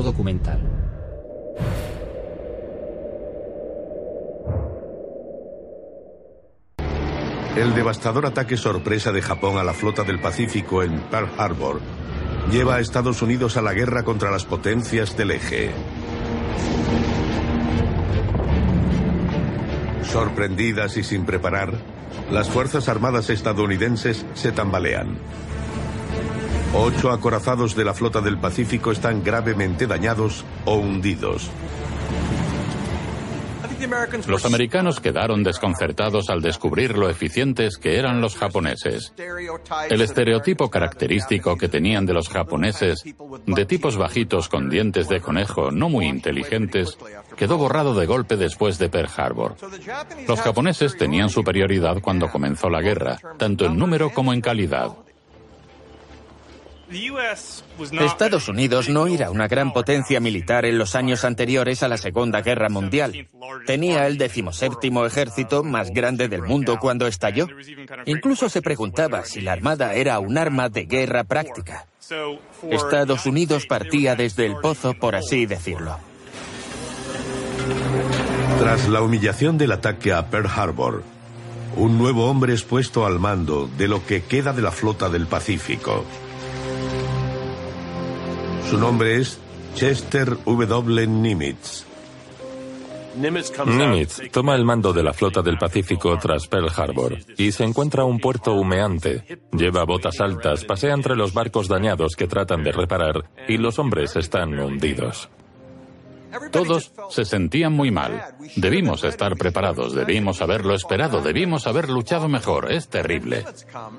Documental. El devastador ataque sorpresa de Japón a la flota del Pacífico en Pearl Harbor lleva a Estados Unidos a la guerra contra las potencias del eje. Sorprendidas y sin preparar, las Fuerzas Armadas estadounidenses se tambalean. Ocho acorazados de la flota del Pacífico están gravemente dañados o hundidos. Los americanos quedaron desconcertados al descubrir lo eficientes que eran los japoneses. El estereotipo característico que tenían de los japoneses, de tipos bajitos con dientes de conejo no muy inteligentes, quedó borrado de golpe después de Pearl Harbor. Los japoneses tenían superioridad cuando comenzó la guerra, tanto en número como en calidad. Estados Unidos no era una gran potencia militar en los años anteriores a la Segunda Guerra Mundial. Tenía el decimoséptimo ejército más grande del mundo cuando estalló. Incluso se preguntaba si la Armada era un arma de guerra práctica. Estados Unidos partía desde el pozo, por así decirlo. Tras la humillación del ataque a Pearl Harbor, un nuevo hombre es puesto al mando de lo que queda de la flota del Pacífico. Su nombre es Chester W. Nimitz. Nimitz toma el mando de la flota del Pacífico tras Pearl Harbor y se encuentra un puerto humeante. Lleva botas altas, pasea entre los barcos dañados que tratan de reparar y los hombres están hundidos. Todos se sentían muy mal. Debimos estar preparados, debimos haberlo esperado, debimos haber luchado mejor. Es terrible.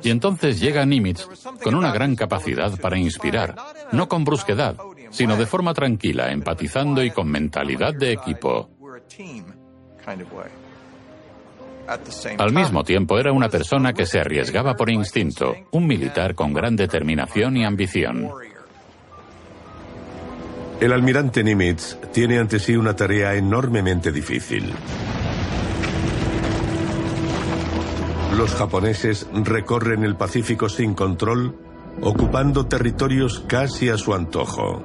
Y entonces llega Nimitz con una gran capacidad para inspirar, no con brusquedad, sino de forma tranquila, empatizando y con mentalidad de equipo. Al mismo tiempo era una persona que se arriesgaba por instinto, un militar con gran determinación y ambición. El almirante Nimitz tiene ante sí una tarea enormemente difícil. Los japoneses recorren el Pacífico sin control, ocupando territorios casi a su antojo.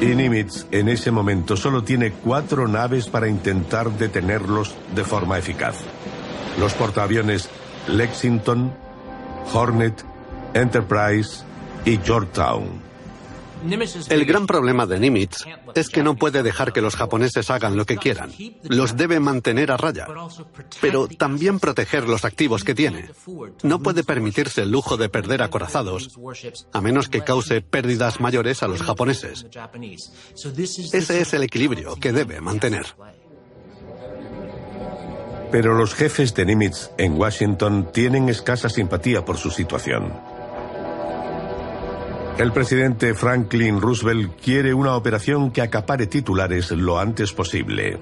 Y Nimitz en ese momento solo tiene cuatro naves para intentar detenerlos de forma eficaz. Los portaaviones Lexington, Hornet, Enterprise y Georgetown. El gran problema de Nimitz es que no puede dejar que los japoneses hagan lo que quieran. Los debe mantener a raya, pero también proteger los activos que tiene. No puede permitirse el lujo de perder acorazados, a menos que cause pérdidas mayores a los japoneses. Ese es el equilibrio que debe mantener. Pero los jefes de Nimitz en Washington tienen escasa simpatía por su situación. El presidente Franklin Roosevelt quiere una operación que acapare titulares lo antes posible.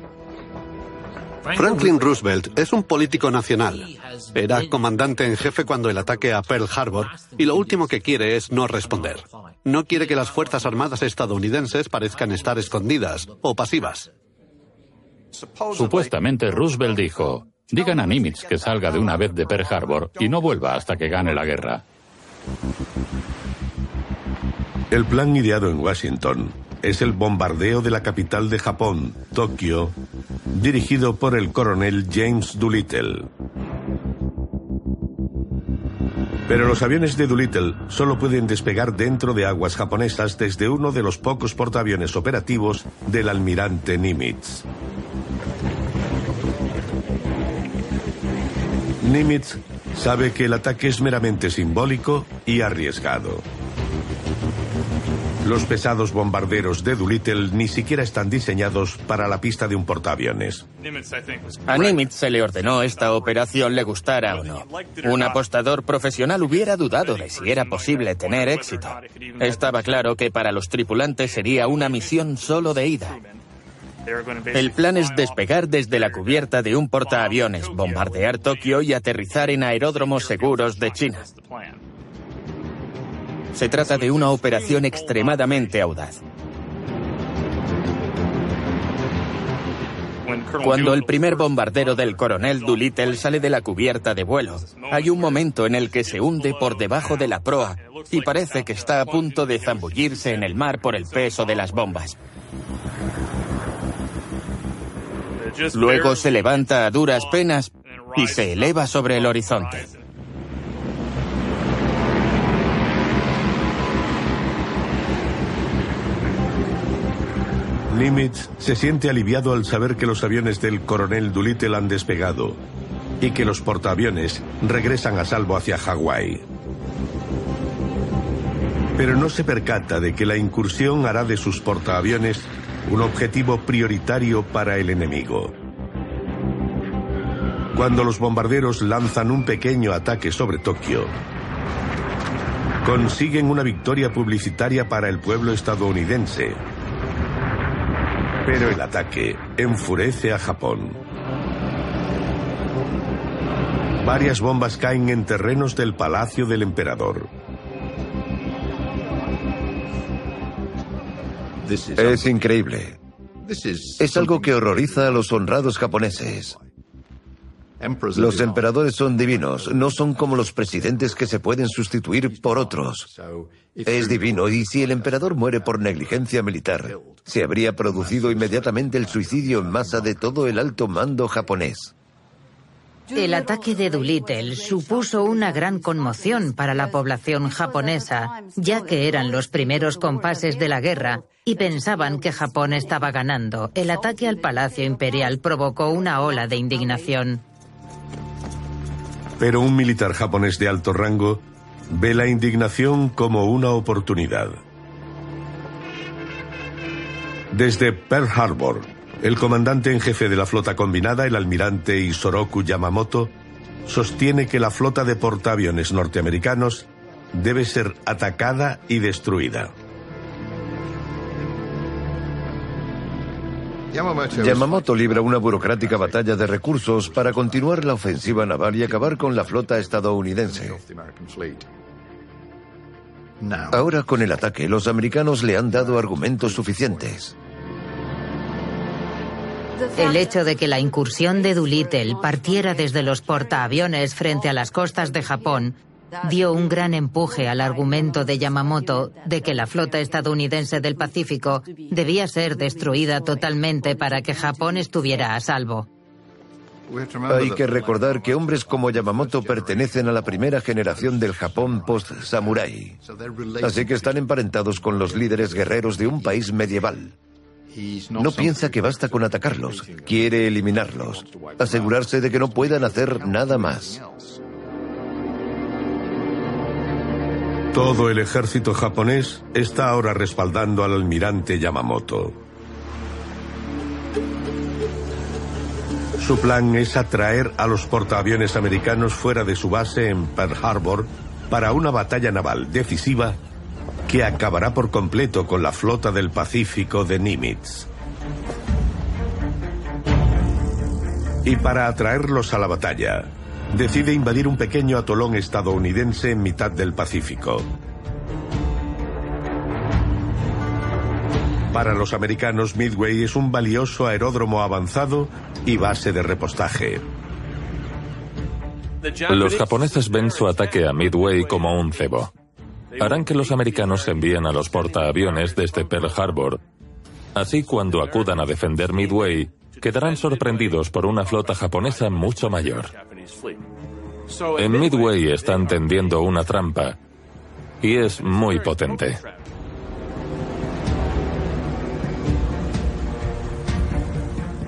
Franklin Roosevelt es un político nacional. Era comandante en jefe cuando el ataque a Pearl Harbor y lo último que quiere es no responder. No quiere que las Fuerzas Armadas estadounidenses parezcan estar escondidas o pasivas. Supuestamente Roosevelt dijo, digan a Nimitz que salga de una vez de Pearl Harbor y no vuelva hasta que gane la guerra. El plan ideado en Washington es el bombardeo de la capital de Japón, Tokio, dirigido por el coronel James Doolittle. Pero los aviones de Doolittle solo pueden despegar dentro de aguas japonesas desde uno de los pocos portaaviones operativos del almirante Nimitz. Nimitz sabe que el ataque es meramente simbólico y arriesgado. Los pesados bombarderos de Doolittle ni siquiera están diseñados para la pista de un portaaviones. A Nimitz se le ordenó esta operación le gustara o no. Un apostador profesional hubiera dudado de si era posible tener éxito. Estaba claro que para los tripulantes sería una misión solo de ida. El plan es despegar desde la cubierta de un portaaviones, bombardear Tokio y aterrizar en aeródromos seguros de China. Se trata de una operación extremadamente audaz. Cuando el primer bombardero del coronel Doolittle sale de la cubierta de vuelo, hay un momento en el que se hunde por debajo de la proa y parece que está a punto de zambullirse en el mar por el peso de las bombas. Luego se levanta a duras penas y se eleva sobre el horizonte. Nimitz se siente aliviado al saber que los aviones del coronel Doolittle han despegado y que los portaaviones regresan a salvo hacia Hawái. Pero no se percata de que la incursión hará de sus portaaviones un objetivo prioritario para el enemigo. Cuando los bombarderos lanzan un pequeño ataque sobre Tokio, consiguen una victoria publicitaria para el pueblo estadounidense. Pero el ataque enfurece a Japón. Varias bombas caen en terrenos del palacio del emperador. Es increíble. Es algo que horroriza a los honrados japoneses. Los emperadores son divinos, no son como los presidentes que se pueden sustituir por otros. Es divino y si el emperador muere por negligencia militar, se habría producido inmediatamente el suicidio en masa de todo el alto mando japonés. El ataque de Doolittle supuso una gran conmoción para la población japonesa, ya que eran los primeros compases de la guerra y pensaban que Japón estaba ganando. El ataque al Palacio Imperial provocó una ola de indignación. Pero un militar japonés de alto rango ve la indignación como una oportunidad. Desde Pearl Harbor, el comandante en jefe de la flota combinada, el almirante Isoroku Yamamoto, sostiene que la flota de portaaviones norteamericanos debe ser atacada y destruida. Yamamoto libra una burocrática batalla de recursos para continuar la ofensiva naval y acabar con la flota estadounidense. Ahora con el ataque, los americanos le han dado argumentos suficientes. El hecho de que la incursión de Doolittle partiera desde los portaaviones frente a las costas de Japón dio un gran empuje al argumento de Yamamoto de que la flota estadounidense del Pacífico debía ser destruida totalmente para que Japón estuviera a salvo. Hay que recordar que hombres como Yamamoto pertenecen a la primera generación del Japón post-samurai, así que están emparentados con los líderes guerreros de un país medieval. No piensa que basta con atacarlos, quiere eliminarlos, asegurarse de que no puedan hacer nada más. Todo el ejército japonés está ahora respaldando al almirante Yamamoto. Su plan es atraer a los portaaviones americanos fuera de su base en Pearl Harbor para una batalla naval decisiva que acabará por completo con la flota del Pacífico de Nimitz. Y para atraerlos a la batalla, decide invadir un pequeño atolón estadounidense en mitad del Pacífico. Para los americanos, Midway es un valioso aeródromo avanzado y base de repostaje. Los japoneses ven su ataque a Midway como un cebo. Harán que los americanos envíen a los portaaviones desde Pearl Harbor. Así, cuando acudan a defender Midway, quedarán sorprendidos por una flota japonesa mucho mayor. En Midway están tendiendo una trampa y es muy potente.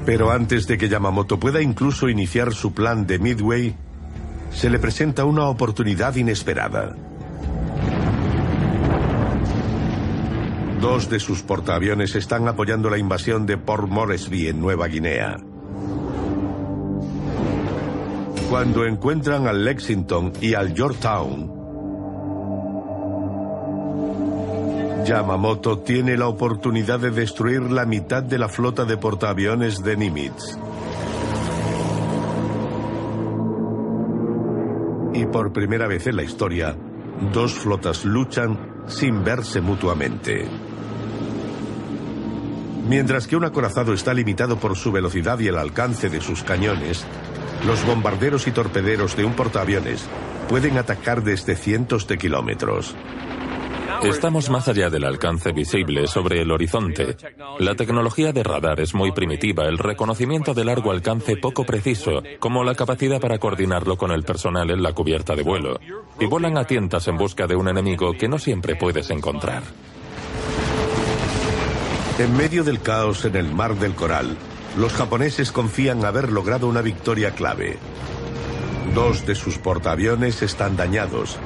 Pero antes de que Yamamoto pueda incluso iniciar su plan de Midway, se le presenta una oportunidad inesperada. Dos de sus portaaviones están apoyando la invasión de Port Moresby en Nueva Guinea. Cuando encuentran al Lexington y al Yorktown, Yamamoto tiene la oportunidad de destruir la mitad de la flota de portaaviones de Nimitz. Y por primera vez en la historia, dos flotas luchan sin verse mutuamente. Mientras que un acorazado está limitado por su velocidad y el alcance de sus cañones, los bombarderos y torpederos de un portaaviones pueden atacar desde cientos de kilómetros. Estamos más allá del alcance visible sobre el horizonte. La tecnología de radar es muy primitiva, el reconocimiento de largo alcance poco preciso, como la capacidad para coordinarlo con el personal en la cubierta de vuelo. Y vuelan a tientas en busca de un enemigo que no siempre puedes encontrar. En medio del caos en el Mar del Coral, los japoneses confían haber logrado una victoria clave. Dos de sus portaaviones están dañados,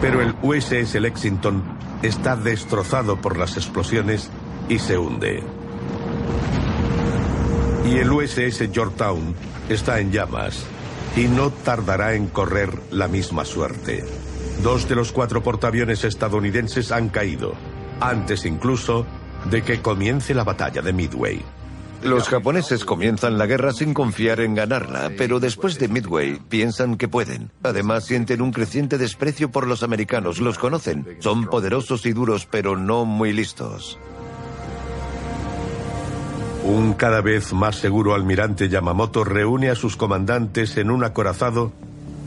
pero el USS Lexington está destrozado por las explosiones y se hunde. Y el USS Yorktown está en llamas y no tardará en correr la misma suerte. Dos de los cuatro portaaviones estadounidenses han caído, antes incluso de que comience la batalla de Midway. Los japoneses comienzan la guerra sin confiar en ganarla, pero después de Midway piensan que pueden. Además sienten un creciente desprecio por los americanos, los conocen. Son poderosos y duros, pero no muy listos. Un cada vez más seguro almirante Yamamoto reúne a sus comandantes en un acorazado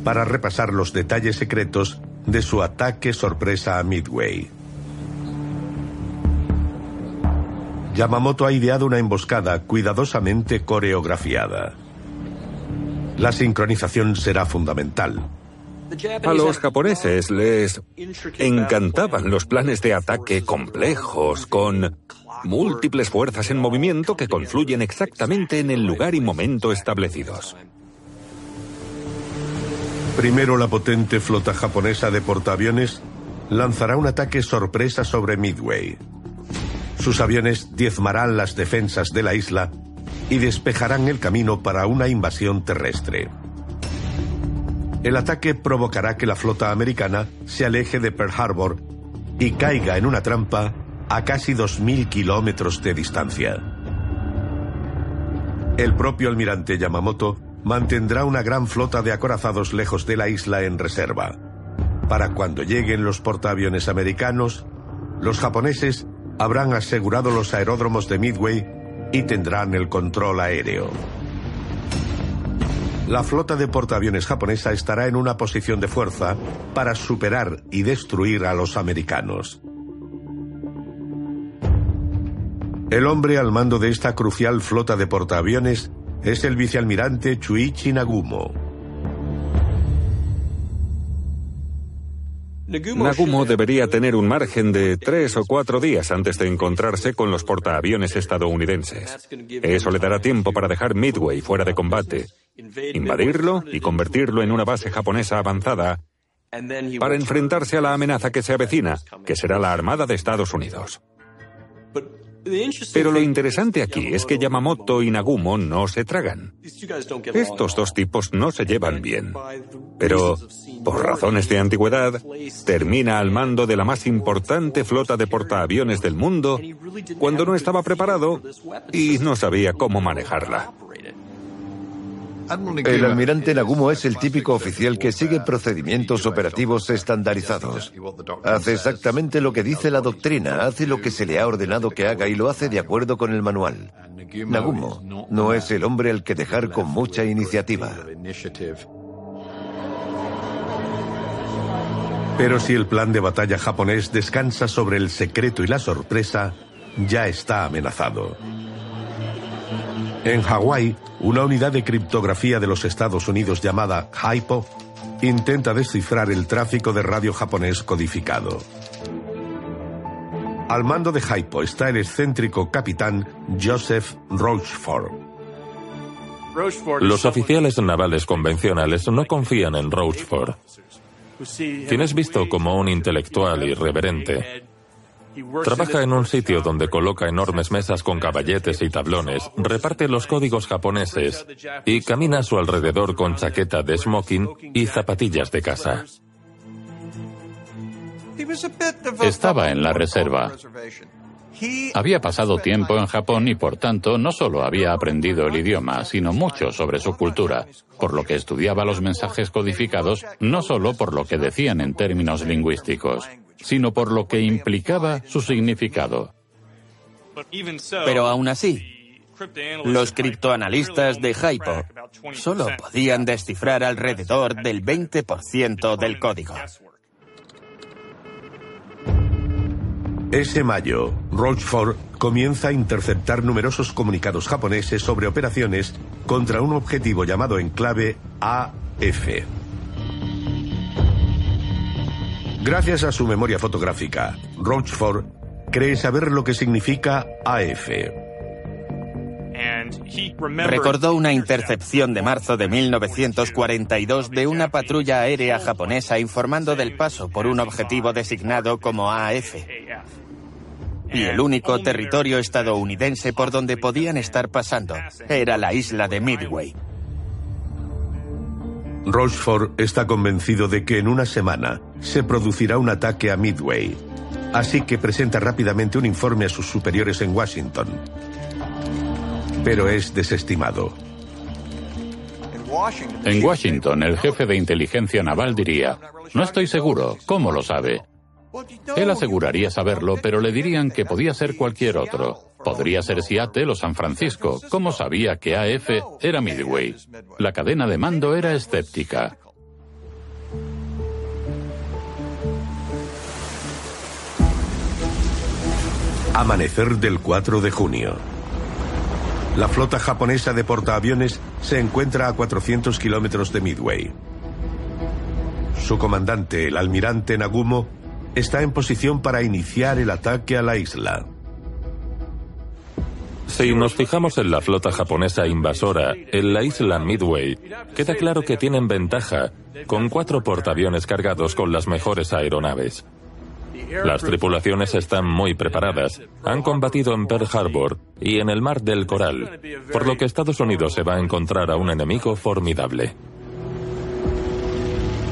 para repasar los detalles secretos de su ataque sorpresa a Midway. Yamamoto ha ideado una emboscada cuidadosamente coreografiada. La sincronización será fundamental. A los japoneses les encantaban los planes de ataque complejos, con múltiples fuerzas en movimiento que confluyen exactamente en el lugar y momento establecidos. Primero la potente flota japonesa de portaaviones lanzará un ataque sorpresa sobre Midway. Sus aviones diezmarán las defensas de la isla y despejarán el camino para una invasión terrestre. El ataque provocará que la flota americana se aleje de Pearl Harbor y caiga en una trampa a casi 2.000 kilómetros de distancia. El propio almirante Yamamoto mantendrá una gran flota de acorazados lejos de la isla en reserva. Para cuando lleguen los portaaviones americanos, los japoneses habrán asegurado los aeródromos de Midway y tendrán el control aéreo. La flota de portaaviones japonesa estará en una posición de fuerza para superar y destruir a los americanos. El hombre al mando de esta crucial flota de portaaviones es el vicealmirante Chuichi Nagumo. Nagumo debería tener un margen de tres o cuatro días antes de encontrarse con los portaaviones estadounidenses. Eso le dará tiempo para dejar Midway fuera de combate, invadirlo y convertirlo en una base japonesa avanzada para enfrentarse a la amenaza que se avecina, que será la Armada de Estados Unidos. Pero lo interesante aquí es que Yamamoto y Nagumo no se tragan. Estos dos tipos no se llevan bien. Pero, por razones de antigüedad, termina al mando de la más importante flota de portaaviones del mundo cuando no estaba preparado y no sabía cómo manejarla. El almirante Nagumo es el típico oficial que sigue procedimientos operativos estandarizados. Hace exactamente lo que dice la doctrina, hace lo que se le ha ordenado que haga y lo hace de acuerdo con el manual. Nagumo no es el hombre al que dejar con mucha iniciativa. Pero si el plan de batalla japonés descansa sobre el secreto y la sorpresa, ya está amenazado. En Hawái, una unidad de criptografía de los Estados Unidos llamada HIPO intenta descifrar el tráfico de radio japonés codificado. Al mando de HIPO está el excéntrico capitán Joseph Rochefort. Los oficiales navales convencionales no confían en Rochefort. Quien es visto como un intelectual irreverente, Trabaja en un sitio donde coloca enormes mesas con caballetes y tablones, reparte los códigos japoneses y camina a su alrededor con chaqueta de smoking y zapatillas de casa. Estaba en la reserva. Había pasado tiempo en Japón y por tanto no solo había aprendido el idioma, sino mucho sobre su cultura, por lo que estudiaba los mensajes codificados no solo por lo que decían en términos lingüísticos, sino por lo que implicaba su significado. Pero aún así, los criptoanalistas de Hypo solo podían descifrar alrededor del 20% del código. Ese mayo, Rochefort comienza a interceptar numerosos comunicados japoneses sobre operaciones contra un objetivo llamado en clave AF. Gracias a su memoria fotográfica, Rochefort cree saber lo que significa AF. Recordó una intercepción de marzo de 1942 de una patrulla aérea japonesa informando del paso por un objetivo designado como AF y el único territorio estadounidense por donde podían estar pasando era la isla de Midway. Rochefort está convencido de que en una semana se producirá un ataque a Midway, así que presenta rápidamente un informe a sus superiores en Washington. Pero es desestimado. En Washington, el jefe de inteligencia naval diría, no estoy seguro, ¿cómo lo sabe? Él aseguraría saberlo, pero le dirían que podía ser cualquier otro. Podría ser Seattle o San Francisco. ¿Cómo sabía que AF era Midway? La cadena de mando era escéptica. Amanecer del 4 de junio. La flota japonesa de portaaviones se encuentra a 400 kilómetros de Midway. Su comandante, el almirante Nagumo, está en posición para iniciar el ataque a la isla. Si nos fijamos en la flota japonesa invasora en la isla Midway, queda claro que tienen ventaja, con cuatro portaaviones cargados con las mejores aeronaves. Las tripulaciones están muy preparadas, han combatido en Pearl Harbor y en el Mar del Coral, por lo que Estados Unidos se va a encontrar a un enemigo formidable.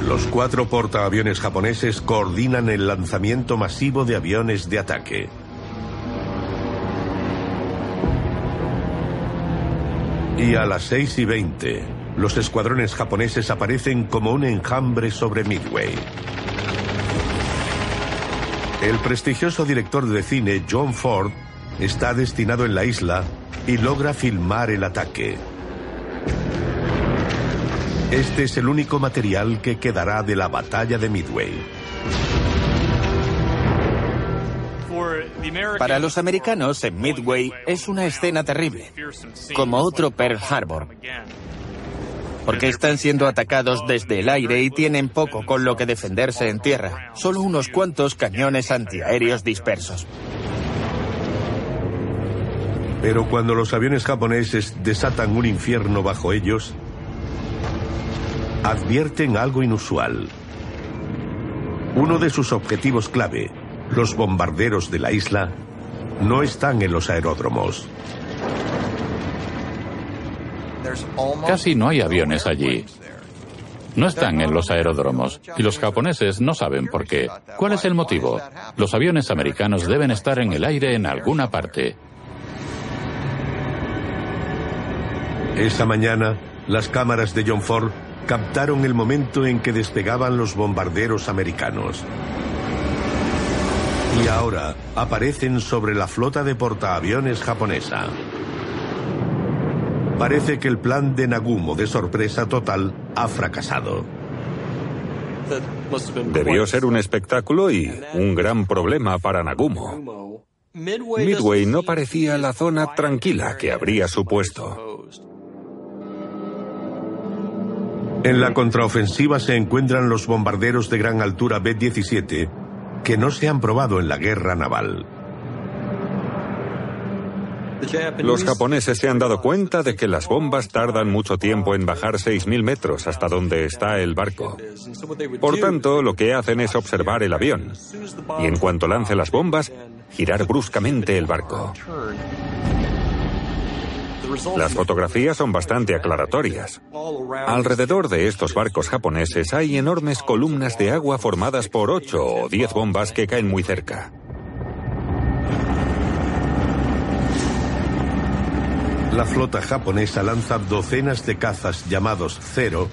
Los cuatro portaaviones japoneses coordinan el lanzamiento masivo de aviones de ataque. Y a las 6 y 20, los escuadrones japoneses aparecen como un enjambre sobre Midway. El prestigioso director de cine John Ford está destinado en la isla y logra filmar el ataque. Este es el único material que quedará de la batalla de Midway. Para los americanos, en Midway es una escena terrible, como otro Pearl Harbor, porque están siendo atacados desde el aire y tienen poco con lo que defenderse en tierra, solo unos cuantos cañones antiaéreos dispersos. Pero cuando los aviones japoneses desatan un infierno bajo ellos, advierten algo inusual. Uno de sus objetivos clave, los bombarderos de la isla, no están en los aeródromos. Casi no hay aviones allí. No están en los aeródromos y los japoneses no saben por qué. ¿Cuál es el motivo? Los aviones americanos deben estar en el aire en alguna parte. Esa mañana, las cámaras de John Ford captaron el momento en que despegaban los bombarderos americanos. Y ahora aparecen sobre la flota de portaaviones japonesa. Parece que el plan de Nagumo de sorpresa total ha fracasado. Debió ser un espectáculo y un gran problema para Nagumo. Midway no parecía la zona tranquila que habría supuesto. En la contraofensiva se encuentran los bombarderos de gran altura B-17 que no se han probado en la guerra naval. Los japoneses se han dado cuenta de que las bombas tardan mucho tiempo en bajar 6.000 metros hasta donde está el barco. Por tanto, lo que hacen es observar el avión. Y en cuanto lance las bombas, girar bruscamente el barco. Las fotografías son bastante aclaratorias. Alrededor de estos barcos japoneses hay enormes columnas de agua formadas por 8 o 10 bombas que caen muy cerca. La flota japonesa lanza docenas de cazas llamados Zero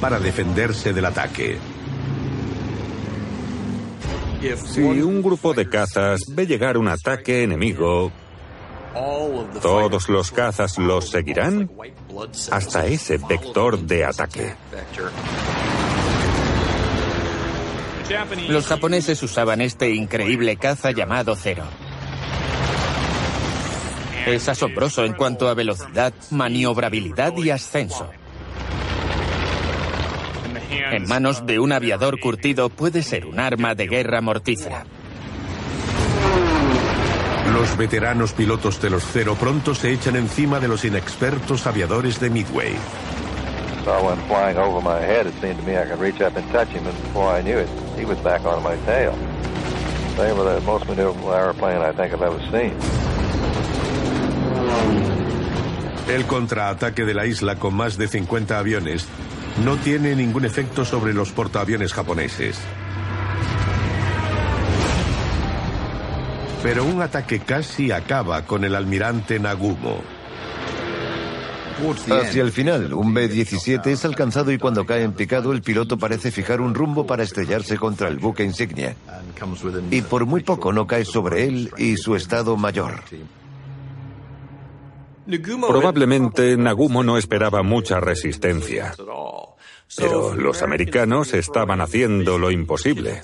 para defenderse del ataque. Si un grupo de cazas ve llegar un ataque enemigo, ¿todos los cazas los seguirán? Hasta ese vector de ataque. Los japoneses usaban este increíble caza llamado Cero. Es asombroso en cuanto a velocidad, maniobrabilidad y ascenso. En manos de un aviador curtido puede ser un arma de guerra mortífera. Los veteranos pilotos de los Cero pronto se echan encima de los inexpertos aviadores de Midway. Saw one flying over my head. It seemed to me I could reach up and touch him, and before I knew it, he was back on my tail. They were the most maneuverable airplane I think I've ever seen. El contraataque de la isla con más de 50 aviones no tiene ningún efecto sobre los portaaviones japoneses. Pero un ataque casi acaba con el almirante Nagumo. Hacia el final, un B-17 es alcanzado y cuando cae en picado el piloto parece fijar un rumbo para estrellarse contra el buque insignia. Y por muy poco no cae sobre él y su estado mayor. Probablemente Nagumo no esperaba mucha resistencia. Pero los americanos estaban haciendo lo imposible.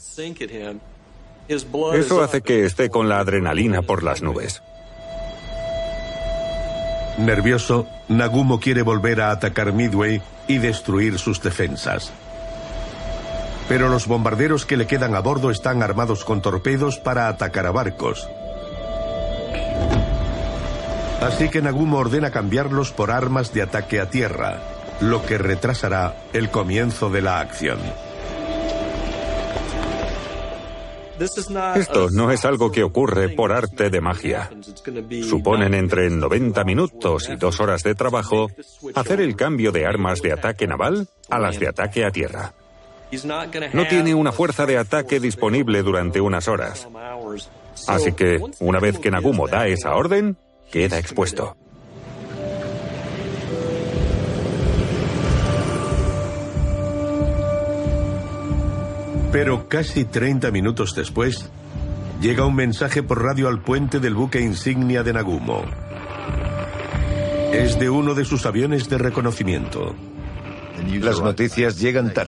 Eso hace que esté con la adrenalina por las nubes. Nervioso, Nagumo quiere volver a atacar Midway y destruir sus defensas. Pero los bombarderos que le quedan a bordo están armados con torpedos para atacar a barcos. Así que Nagumo ordena cambiarlos por armas de ataque a tierra, lo que retrasará el comienzo de la acción. Esto no es algo que ocurre por arte de magia. Suponen entre 90 minutos y dos horas de trabajo hacer el cambio de armas de ataque naval a las de ataque a tierra. No tiene una fuerza de ataque disponible durante unas horas. Así que, una vez que Nagumo da esa orden, queda expuesto. Pero casi 30 minutos después, llega un mensaje por radio al puente del buque insignia de Nagumo. Es de uno de sus aviones de reconocimiento. Las noticias llegan tarde.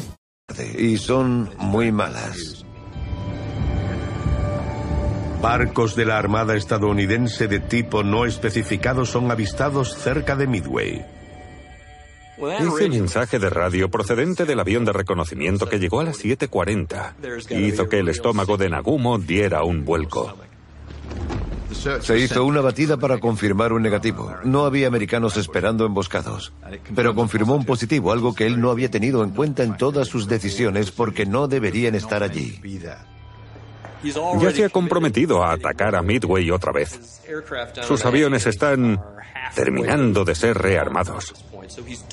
Y son muy malas. Barcos de la Armada estadounidense de tipo no especificado son avistados cerca de Midway. Ese mensaje de radio procedente del avión de reconocimiento que llegó a las 7.40 hizo que el estómago de Nagumo diera un vuelco. Se hizo una batida para confirmar un negativo. No había americanos esperando emboscados. Pero confirmó un positivo, algo que él no había tenido en cuenta en todas sus decisiones porque no deberían estar allí. Ya se ha comprometido a atacar a Midway otra vez. Sus aviones están terminando de ser rearmados.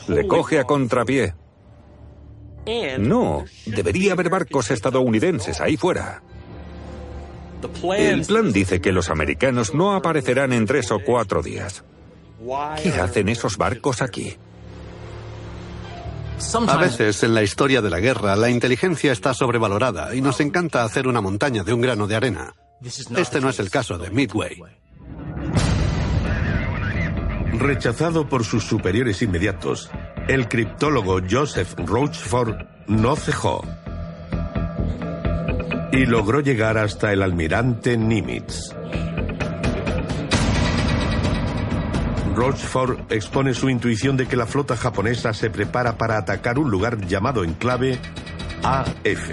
Le coge a contrapié. No, debería haber barcos estadounidenses ahí fuera. El plan dice que los americanos no aparecerán en tres o cuatro días. ¿Qué hacen esos barcos aquí? A veces en la historia de la guerra la inteligencia está sobrevalorada y nos encanta hacer una montaña de un grano de arena. Este no es el caso de Midway. Rechazado por sus superiores inmediatos, el criptólogo Joseph Rochford no cejó y logró llegar hasta el almirante Nimitz. Rochford expone su intuición de que la flota japonesa se prepara para atacar un lugar llamado en clave AF.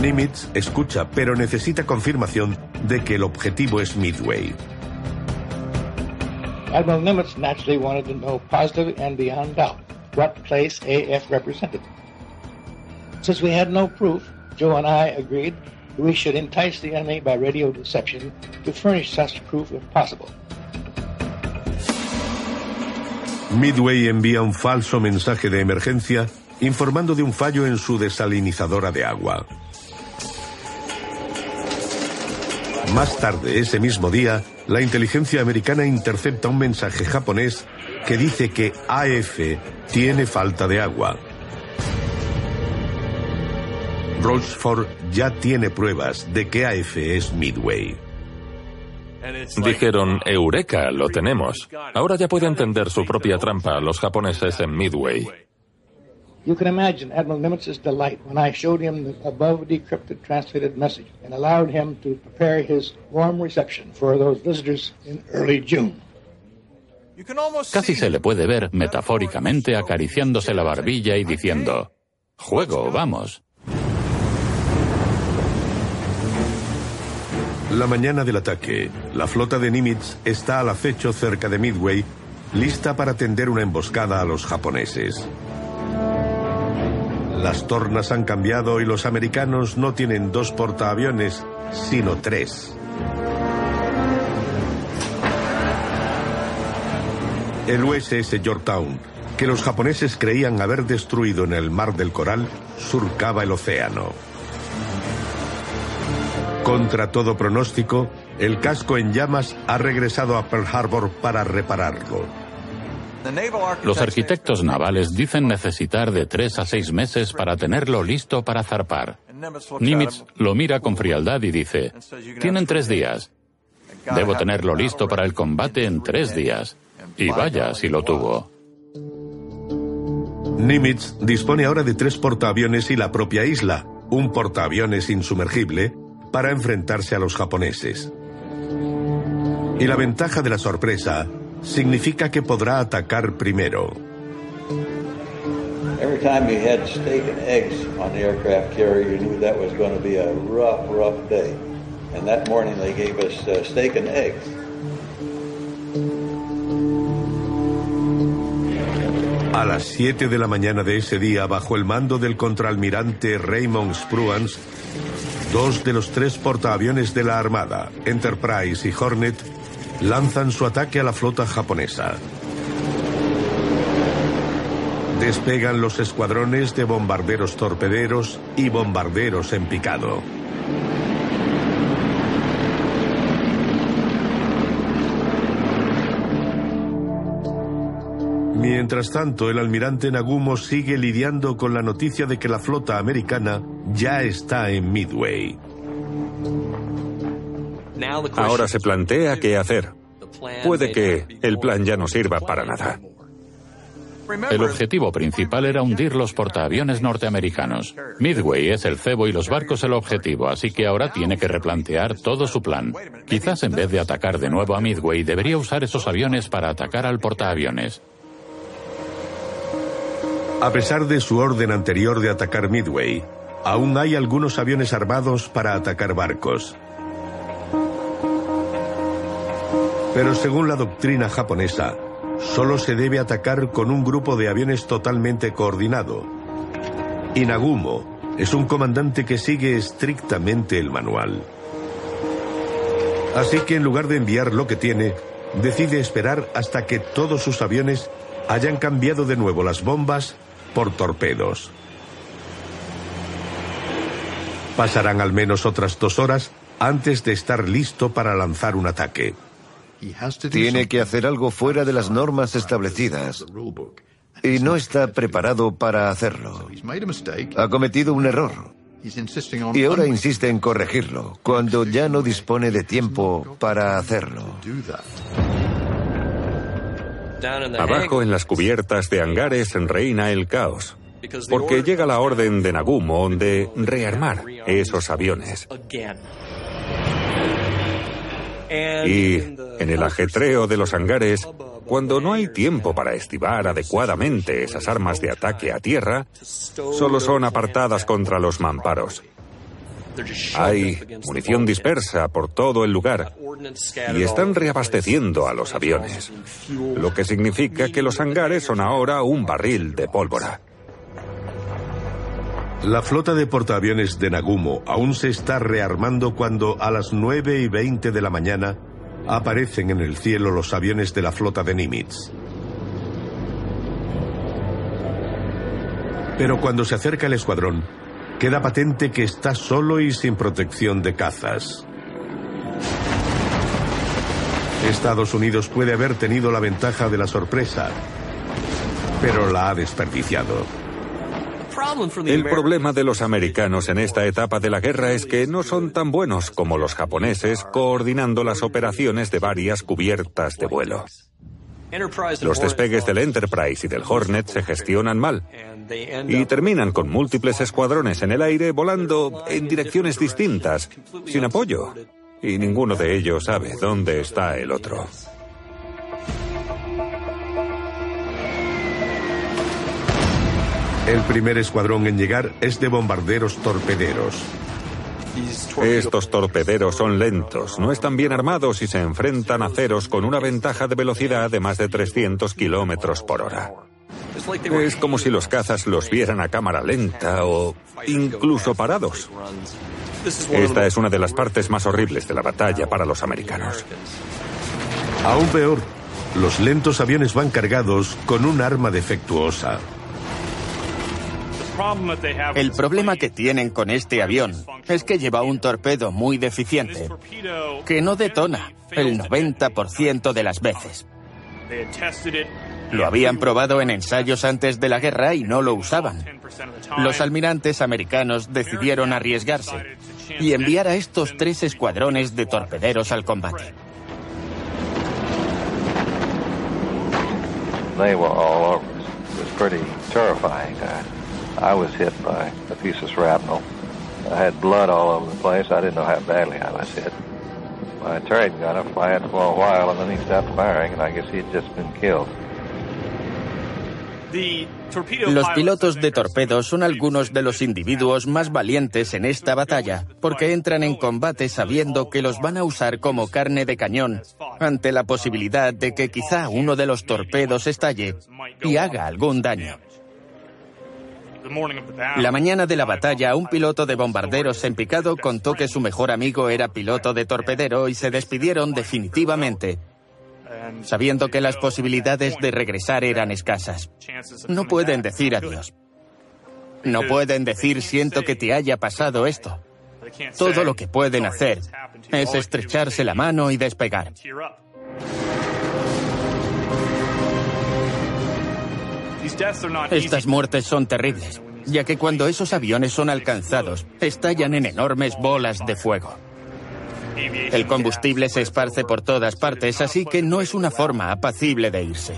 Nimitz escucha, pero necesita confirmación de que el objetivo es Midway. Admiral Nimitz naturally wanted to know positive and beyond doubt what place AF represented. Since we had no proof, Joe and I agreed we should entice the enemy by radio deception to furnish such proof if possible. Midway envía un falso mensaje de emergencia informando de un fallo en su desalinizadora de agua. Más tarde, ese mismo día, la inteligencia americana intercepta un mensaje japonés que dice que AF tiene falta de agua. Rochford ya tiene pruebas de que AF es Midway. Dijeron, Eureka, lo tenemos. Ahora ya puede entender su propia trampa a los japoneses en Midway. You can imagine Admiral Nimitz's delight when I showed him the above decrypted translated message and allowed him to prepare his warm reception for those visitors in early June. Casi se le puede ver metafóricamente acariciándose la barbilla y diciendo, Juego, vamos. La mañana del ataque, la flota de Nimitz está al acecho cerca de Midway, lista para tender una emboscada a los japoneses. Las tornas han cambiado y los americanos no tienen dos portaaviones, sino tres. El USS Yorktown, que los japoneses creían haber destruido en el Mar del Coral, surcaba el océano. Contra todo pronóstico, el casco en llamas ha regresado a Pearl Harbor para repararlo. Los arquitectos navales dicen necesitar de tres a seis meses para tenerlo listo para zarpar. Nimitz lo mira con frialdad y dice, tienen tres días. Debo tenerlo listo para el combate en tres días. Y vaya si lo tuvo. Nimitz dispone ahora de tres portaaviones y la propia isla, un portaaviones insumergible, para enfrentarse a los japoneses. Y la ventaja de la sorpresa significa que podrá atacar primero. Every time you had steak and eggs on the aircraft carrier, you knew that was going to be a rough, rough day. And that morning they gave us uh, steak and eggs. A las 7 de la mañana de ese día, bajo el mando del contraalmirante Raymond Spruance, dos de los tres portaaviones de la Armada, Enterprise y Hornet, lanzan su ataque a la flota japonesa. Despegan los escuadrones de bombarderos torpederos y bombarderos en picado. Mientras tanto, el almirante Nagumo sigue lidiando con la noticia de que la flota americana ya está en Midway. Ahora se plantea qué hacer. Puede que el plan ya no sirva para nada. El objetivo principal era hundir los portaaviones norteamericanos. Midway es el cebo y los barcos el objetivo, así que ahora tiene que replantear todo su plan. Quizás en vez de atacar de nuevo a Midway, debería usar esos aviones para atacar al portaaviones. A pesar de su orden anterior de atacar Midway, aún hay algunos aviones armados para atacar barcos. Pero según la doctrina japonesa, solo se debe atacar con un grupo de aviones totalmente coordinado. Y Nagumo es un comandante que sigue estrictamente el manual. Así que en lugar de enviar lo que tiene, decide esperar hasta que todos sus aviones hayan cambiado de nuevo las bombas por torpedos. Pasarán al menos otras dos horas antes de estar listo para lanzar un ataque. Tiene que hacer algo fuera de las normas establecidas y no está preparado para hacerlo. Ha cometido un error y ahora insiste en corregirlo cuando ya no dispone de tiempo para hacerlo. Abajo en las cubiertas de hangares reina el caos, porque llega la orden de Nagumo de rearmar esos aviones. Y en el ajetreo de los hangares, cuando no hay tiempo para estivar adecuadamente esas armas de ataque a tierra, solo son apartadas contra los mamparos. Hay munición dispersa por todo el lugar y están reabasteciendo a los aviones, lo que significa que los hangares son ahora un barril de pólvora. La flota de portaaviones de Nagumo aún se está rearmando cuando a las 9 y 20 de la mañana aparecen en el cielo los aviones de la flota de Nimitz. Pero cuando se acerca el escuadrón, queda patente que está solo y sin protección de cazas. Estados Unidos puede haber tenido la ventaja de la sorpresa, pero la ha desperdiciado. El problema de los americanos en esta etapa de la guerra es que no son tan buenos como los japoneses coordinando las operaciones de varias cubiertas de vuelo. Los despegues del Enterprise y del Hornet se gestionan mal y terminan con múltiples escuadrones en el aire volando en direcciones distintas, sin apoyo, y ninguno de ellos sabe dónde está el otro. El primer escuadrón en llegar es de bombarderos torpederos. Estos torpederos son lentos, no están bien armados y se enfrentan a ceros con una ventaja de velocidad de más de 300 kilómetros por hora. Es como si los cazas los vieran a cámara lenta o incluso parados. Esta es una de las partes más horribles de la batalla para los americanos. Aún peor, los lentos aviones van cargados con un arma defectuosa. El problema que tienen con este avión es que lleva un torpedo muy deficiente, que no detona el 90% de las veces. Lo habían probado en ensayos antes de la guerra y no lo usaban. Los almirantes americanos decidieron arriesgarse y enviar a estos tres escuadrones de torpederos al combate. They were all over. It was pretty terrifying. Uh, I was hit by a piece of shrapnel. I had blood all over the place. I didn't know how badly I was hit. My trade gunner fired for a while and then he stopped firing and I guess he'd just been killed. Los pilotos de torpedos son algunos de los individuos más valientes en esta batalla, porque entran en combate sabiendo que los van a usar como carne de cañón, ante la posibilidad de que quizá uno de los torpedos estalle y haga algún daño. La mañana de la batalla, un piloto de bombarderos en picado contó que su mejor amigo era piloto de torpedero y se despidieron definitivamente, sabiendo que las posibilidades de regresar eran escasas. No pueden decir adiós. No pueden decir siento que te haya pasado esto. Todo lo que pueden hacer es estrecharse la mano y despegar. Estas muertes son terribles, ya que cuando esos aviones son alcanzados, estallan en enormes bolas de fuego. El combustible se esparce por todas partes, así que no es una forma apacible de irse.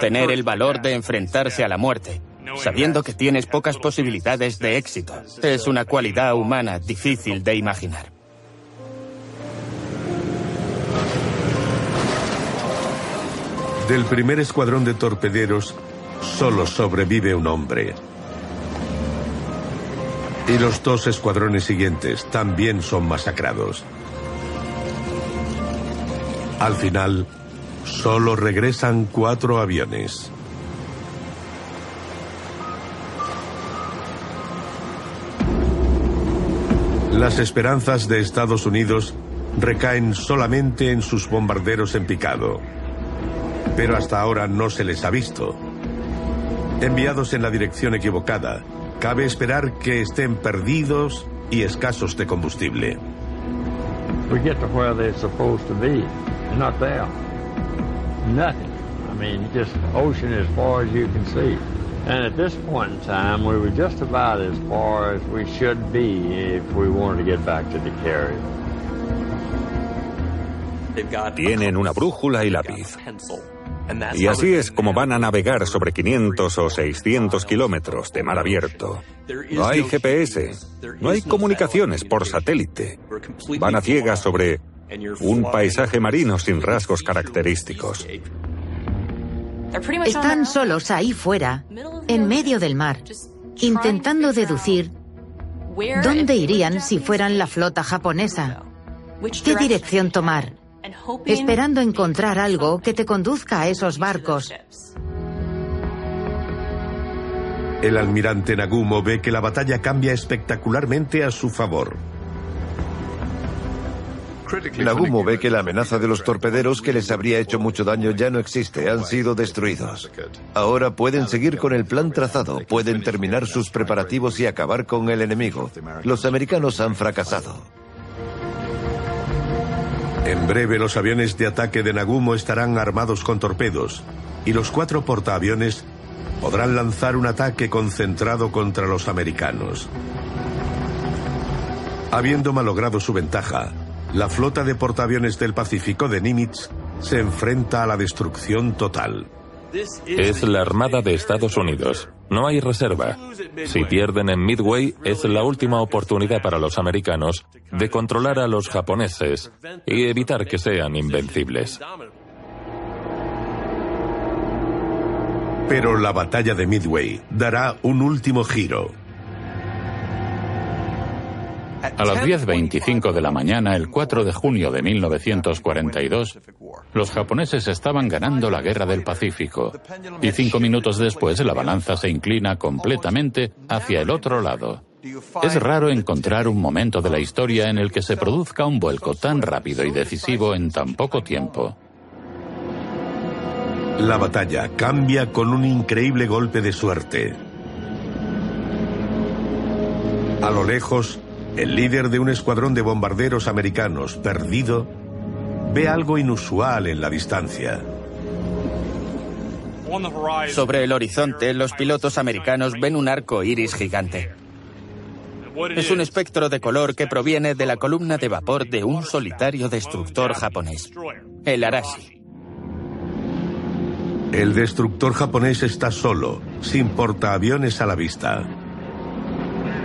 Tener el valor de enfrentarse a la muerte, sabiendo que tienes pocas posibilidades de éxito, es una cualidad humana difícil de imaginar. Del primer escuadrón de torpederos solo sobrevive un hombre. Y los dos escuadrones siguientes también son masacrados. Al final, solo regresan cuatro aviones. Las esperanzas de Estados Unidos recaen solamente en sus bombarderos en picado. Pero hasta ahora no se les ha visto. Enviados en la dirección equivocada, cabe esperar que estén perdidos y escasos de combustible. Not there. Nothing. I mean, just ocean as far as you can see. And at this point in time, we were just about as far as we should be if we wanted to get back to the carrier. Tienen una brújula y lápiz. Y así es como van a navegar sobre 500 o 600 kilómetros de mar abierto. No hay GPS, no hay comunicaciones por satélite. Van a ciegas sobre un paisaje marino sin rasgos característicos. Están solos ahí fuera, en medio del mar, intentando deducir dónde irían si fueran la flota japonesa, qué dirección tomar, esperando encontrar algo que te conduzca a esos barcos. El almirante Nagumo ve que la batalla cambia espectacularmente a su favor. Nagumo ve que la amenaza de los torpederos que les habría hecho mucho daño ya no existe, han sido destruidos. Ahora pueden seguir con el plan trazado, pueden terminar sus preparativos y acabar con el enemigo. Los americanos han fracasado. En breve los aviones de ataque de Nagumo estarán armados con torpedos y los cuatro portaaviones podrán lanzar un ataque concentrado contra los americanos. Habiendo malogrado su ventaja, la flota de portaaviones del Pacífico de Nimitz se enfrenta a la destrucción total. Es la Armada de Estados Unidos. No hay reserva. Si pierden en Midway, es la última oportunidad para los americanos de controlar a los japoneses y evitar que sean invencibles. Pero la batalla de Midway dará un último giro. A las 10.25 de la mañana, el 4 de junio de 1942, los japoneses estaban ganando la guerra del Pacífico y cinco minutos después la balanza se inclina completamente hacia el otro lado. Es raro encontrar un momento de la historia en el que se produzca un vuelco tan rápido y decisivo en tan poco tiempo. La batalla cambia con un increíble golpe de suerte. A lo lejos, el líder de un escuadrón de bombarderos americanos perdido ve algo inusual en la distancia. Sobre el horizonte, los pilotos americanos ven un arco iris gigante. Es un espectro de color que proviene de la columna de vapor de un solitario destructor japonés, el Arashi. El destructor japonés está solo, sin portaaviones a la vista.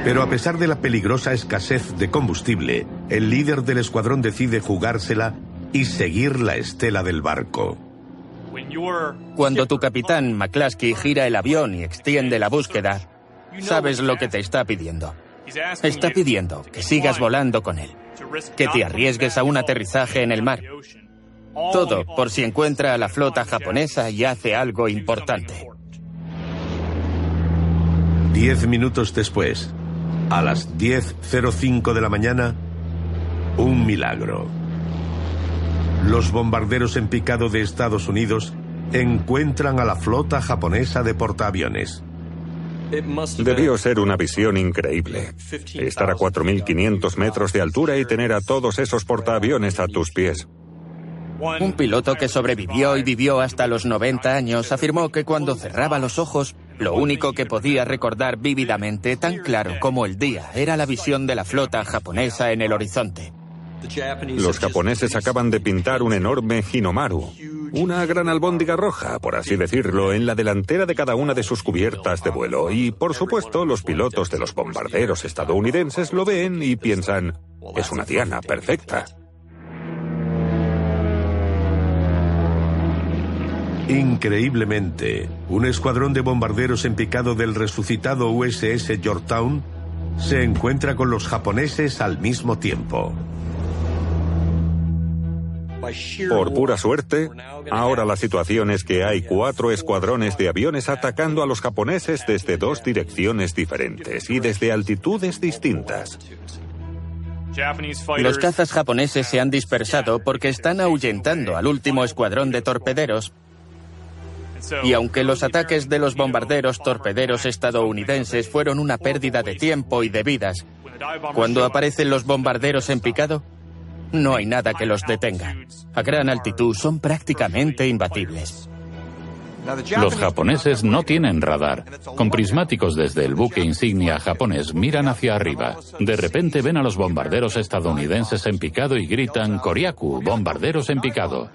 Pero a pesar de la peligrosa escasez de combustible, el líder del escuadrón decide jugársela y seguir la estela del barco. Cuando tu capitán McCluskey gira el avión y extiende la búsqueda, sabes lo que te está pidiendo. Está pidiendo que sigas volando con él, que te arriesgues a un aterrizaje en el mar. Todo por si encuentra a la flota japonesa y hace algo importante. Diez minutos después, a las 10.05 de la mañana, un milagro. Los bombarderos en picado de Estados Unidos encuentran a la flota japonesa de portaaviones. Debió ser una visión increíble. Estar a 4.500 metros de altura y tener a todos esos portaaviones a tus pies. Un piloto que sobrevivió y vivió hasta los 90 años afirmó que cuando cerraba los ojos, lo único que podía recordar vívidamente, tan claro como el día, era la visión de la flota japonesa en el horizonte. Los japoneses acaban de pintar un enorme Hinomaru, una gran albóndiga roja, por así decirlo, en la delantera de cada una de sus cubiertas de vuelo. Y, por supuesto, los pilotos de los bombarderos estadounidenses lo ven y piensan, es una diana perfecta. Increíblemente, un escuadrón de bombarderos en picado del resucitado USS Yorktown se encuentra con los japoneses al mismo tiempo. Por pura suerte, ahora la situación es que hay cuatro escuadrones de aviones atacando a los japoneses desde dos direcciones diferentes y desde altitudes distintas. Los cazas japoneses se han dispersado porque están ahuyentando al último escuadrón de torpederos y aunque los ataques de los bombarderos torpederos estadounidenses fueron una pérdida de tiempo y de vidas, Cuando aparecen los bombarderos en picado, no hay nada que los detenga. A gran altitud son prácticamente imbatibles. Los japoneses no tienen radar. Con prismáticos desde el buque insignia japonés miran hacia arriba. De repente ven a los bombarderos estadounidenses en picado y gritan Koriaku, bombarderos en picado.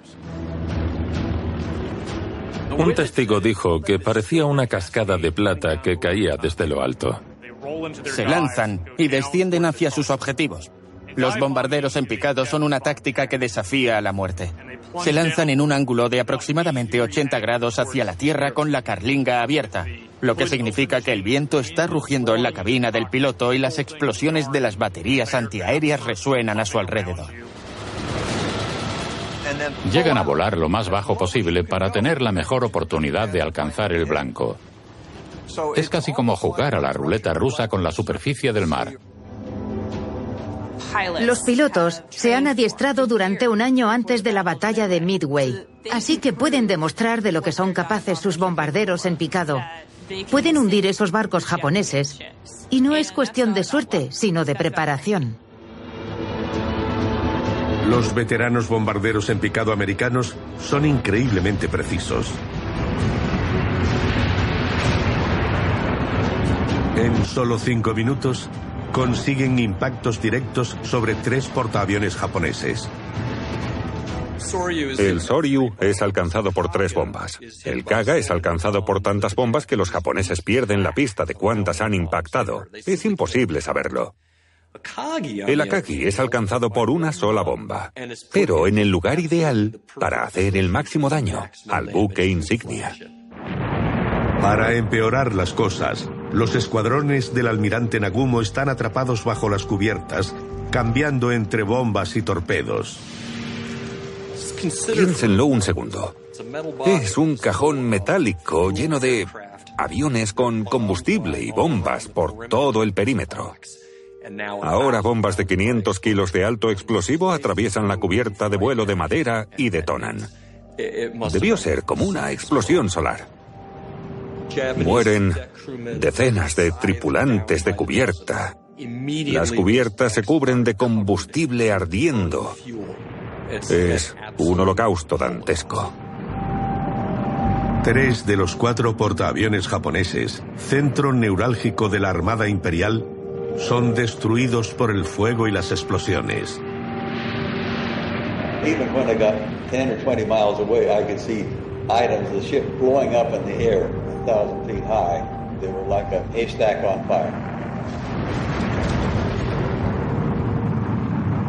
Un testigo dijo que parecía una cascada de plata que caía desde lo alto. Se lanzan y descienden hacia sus objetivos. Los bombarderos en picado son una táctica que desafía a la muerte. Se lanzan en un ángulo de aproximadamente 80 grados hacia la Tierra con la carlinga abierta, lo que significa que el viento está rugiendo en la cabina del piloto y las explosiones de las baterías antiaéreas resuenan a su alrededor. Llegan a volar lo más bajo posible para tener la mejor oportunidad de alcanzar el blanco. Es casi como jugar a la ruleta rusa con la superficie del mar. Los pilotos se han adiestrado durante un año antes de la batalla de Midway, así que pueden demostrar de lo que son capaces sus bombarderos en picado. Pueden hundir esos barcos japoneses. Y no es cuestión de suerte, sino de preparación. Los veteranos bombarderos en picado americanos son increíblemente precisos. En solo cinco minutos consiguen impactos directos sobre tres portaaviones japoneses. El Soryu es alcanzado por tres bombas. El Kaga es alcanzado por tantas bombas que los japoneses pierden la pista de cuántas han impactado. Es imposible saberlo. El Akagi es alcanzado por una sola bomba, pero en el lugar ideal para hacer el máximo daño al buque insignia. Para empeorar las cosas, los escuadrones del almirante Nagumo están atrapados bajo las cubiertas, cambiando entre bombas y torpedos. Piénsenlo un segundo. Es un cajón metálico lleno de aviones con combustible y bombas por todo el perímetro. Ahora bombas de 500 kilos de alto explosivo atraviesan la cubierta de vuelo de madera y detonan. Debió ser como una explosión solar. Mueren decenas de tripulantes de cubierta. Las cubiertas se cubren de combustible ardiendo. Es un holocausto dantesco. Tres de los cuatro portaaviones japoneses, centro neurálgico de la Armada Imperial, son destruidos por el fuego y las explosiones. Even when I got 10 or 20 miles away, I could see items of the ship blowing up in the air, a thousand feet high. They were like a haystack on fire.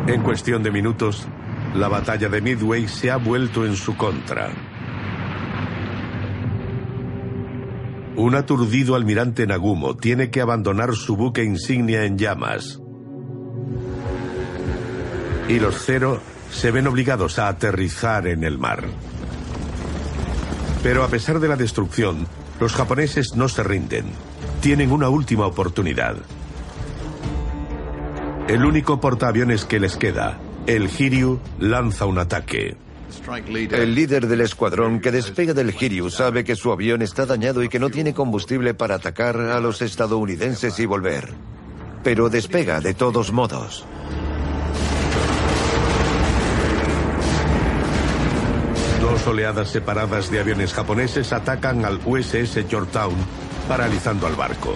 En cuestión de minutos, la batalla de Midway se ha vuelto en su contra. Un aturdido almirante Nagumo tiene que abandonar su buque insignia en llamas. Y los Cero se ven obligados a aterrizar en el mar. Pero a pesar de la destrucción, los japoneses no se rinden. Tienen una última oportunidad. El único portaaviones que les queda, el Hiryu, lanza un ataque. El líder del escuadrón que despega del Hiryu sabe que su avión está dañado y que no tiene combustible para atacar a los estadounidenses y volver. Pero despega de todos modos. Dos oleadas separadas de aviones japoneses atacan al USS Georgetown, paralizando al barco.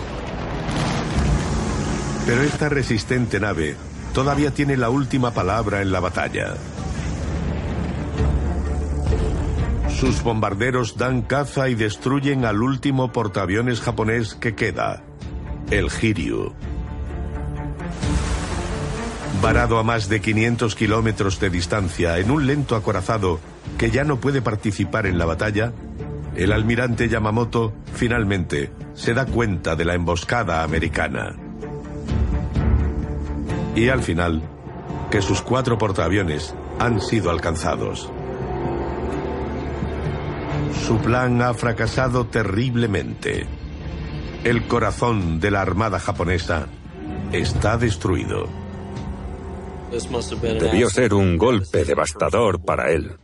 Pero esta resistente nave todavía tiene la última palabra en la batalla. Sus bombarderos dan caza y destruyen al último portaaviones japonés que queda, el Hiryu. Varado a más de 500 kilómetros de distancia, en un lento acorazado que ya no puede participar en la batalla, el almirante Yamamoto finalmente se da cuenta de la emboscada americana. Y al final, que sus cuatro portaaviones han sido alcanzados. Su plan ha fracasado terriblemente. El corazón de la Armada japonesa está destruido. Debió ser un golpe devastador para él,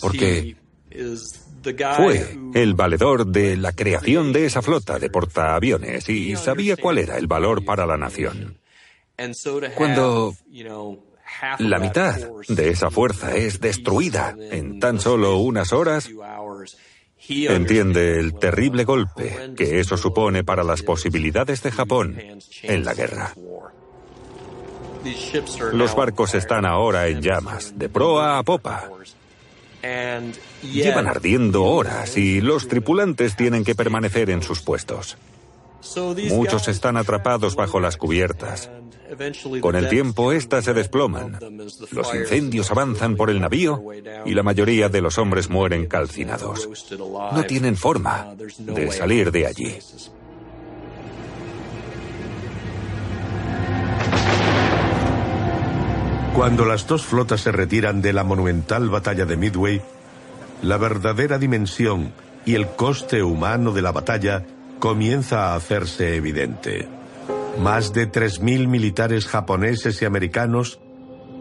porque fue el valedor de la creación de esa flota de portaaviones y sabía cuál era el valor para la nación. Cuando la mitad de esa fuerza es destruida en tan solo unas horas, entiende el terrible golpe que eso supone para las posibilidades de Japón en la guerra. Los barcos están ahora en llamas, de proa a popa. Llevan ardiendo horas y los tripulantes tienen que permanecer en sus puestos. Muchos están atrapados bajo las cubiertas. Con el tiempo, éstas se desploman. Los incendios avanzan por el navío y la mayoría de los hombres mueren calcinados. No tienen forma de salir de allí. Cuando las dos flotas se retiran de la monumental batalla de Midway, la verdadera dimensión y el coste humano de la batalla comienza a hacerse evidente. Más de 3.000 militares japoneses y americanos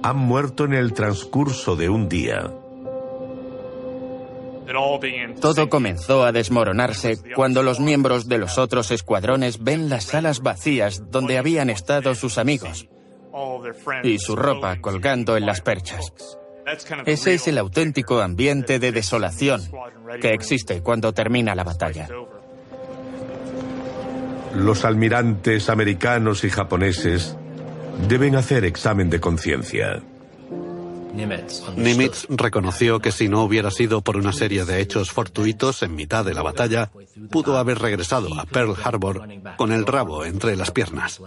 han muerto en el transcurso de un día. Todo comenzó a desmoronarse cuando los miembros de los otros escuadrones ven las salas vacías donde habían estado sus amigos y su ropa colgando en las perchas. Ese es el auténtico ambiente de desolación que existe cuando termina la batalla. Los almirantes americanos y japoneses deben hacer examen de conciencia. Nimitz reconoció que si no hubiera sido por una serie de hechos fortuitos en mitad de la batalla, pudo haber regresado a Pearl Harbor con el rabo entre las piernas.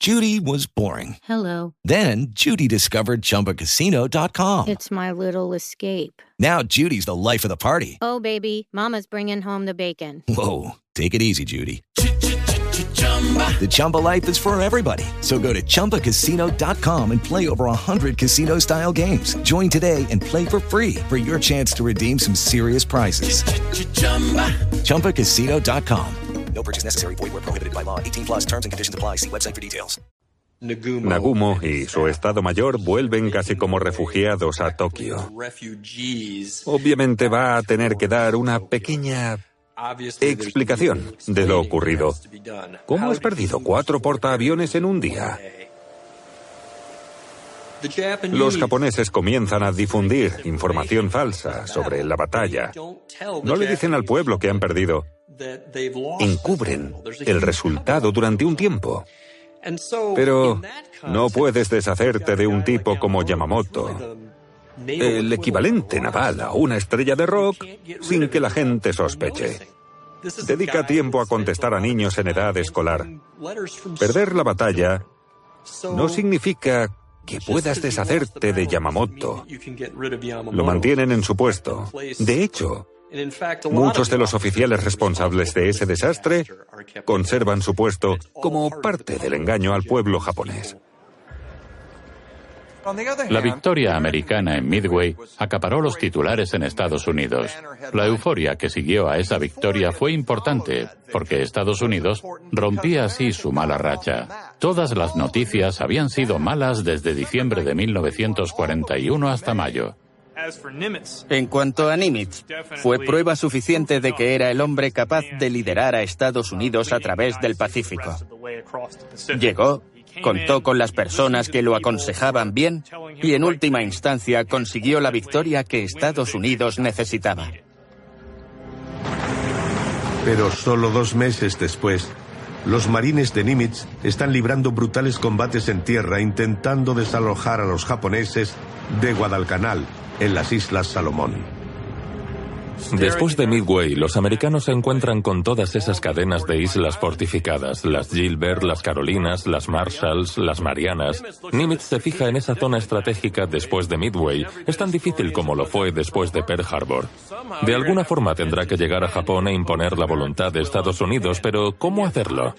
Judy was boring. Hello. Then Judy discovered ChumbaCasino.com. It's my little escape. Now Judy's the life of the party. Oh, baby, Mama's bringing home the bacon. Whoa, take it easy, Judy. The Chumba life is for everybody. So go to ChumbaCasino.com and play over 100 casino style games. Join today and play for free for your chance to redeem some serious prizes. ChumbaCasino.com. No purchase necessary. Void where prohibited by law. 18 plus terms and conditions apply. See website for details. Nagumo y su Estado Mayor vuelven casi como refugiados a Tokio. Obviamente va a tener que dar una pequeña explicación de lo ocurrido. ¿Cómo has perdido cuatro portaaviones en un día? Los japoneses comienzan a difundir información falsa sobre la batalla. No le dicen al pueblo que han perdido. Encubren el resultado durante un tiempo. Pero no puedes deshacerte de un tipo como Yamamoto, el equivalente naval a una estrella de rock, sin que la gente sospeche. Dedica tiempo a contestar a niños en edad escolar. Perder la batalla no significa que puedas deshacerte de Yamamoto. Lo mantienen en su puesto. De hecho, muchos de los oficiales responsables de ese desastre conservan su puesto como parte del engaño al pueblo japonés. La victoria americana en Midway acaparó los titulares en Estados Unidos. La euforia que siguió a esa victoria fue importante, porque Estados Unidos rompía así su mala racha. Todas las noticias habían sido malas desde diciembre de 1941 hasta mayo. En cuanto a Nimitz, fue prueba suficiente de que era el hombre capaz de liderar a Estados Unidos a través del Pacífico. Llegó, contó con las personas que lo aconsejaban bien y en última instancia consiguió la victoria que Estados Unidos necesitaba. Pero solo dos meses después, los marines de Nimitz están librando brutales combates en tierra intentando desalojar a los japoneses de Guadalcanal, en las Islas Salomón. Después de Midway, los americanos se encuentran con todas esas cadenas de islas fortificadas, las Gilbert, las Carolinas, las Marshalls, las Marianas. Nimitz se fija en esa zona estratégica después de Midway. Es tan difícil como lo fue después de Pearl Harbor. De alguna forma tendrá que llegar a Japón e imponer la voluntad de Estados Unidos, pero ¿cómo hacerlo?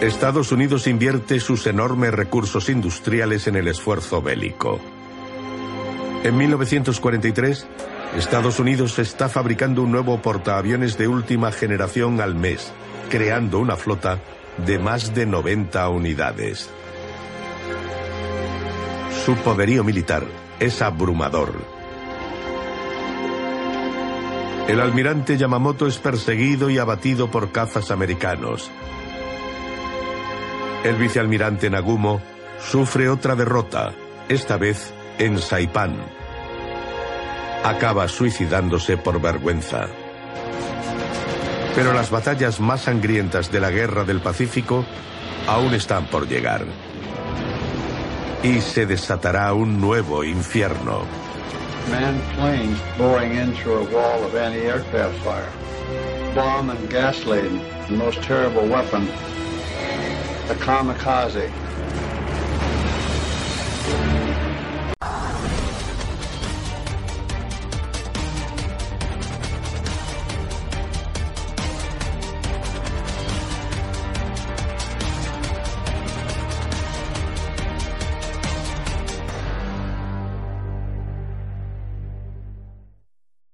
Estados Unidos invierte sus enormes recursos industriales en el esfuerzo bélico. En 1943, Estados Unidos está fabricando un nuevo portaaviones de última generación al mes, creando una flota de más de 90 unidades. Su poderío militar es abrumador. El almirante Yamamoto es perseguido y abatido por cazas americanos. El vicealmirante Nagumo sufre otra derrota, esta vez en Saipán. Acaba suicidándose por vergüenza. Pero las batallas más sangrientas de la Guerra del Pacífico aún están por llegar. Y se desatará un nuevo infierno. Manned planes boring in through a wall of anti-aircraft fire. Bomb and gas laden, the most terrible weapon, the kamikaze.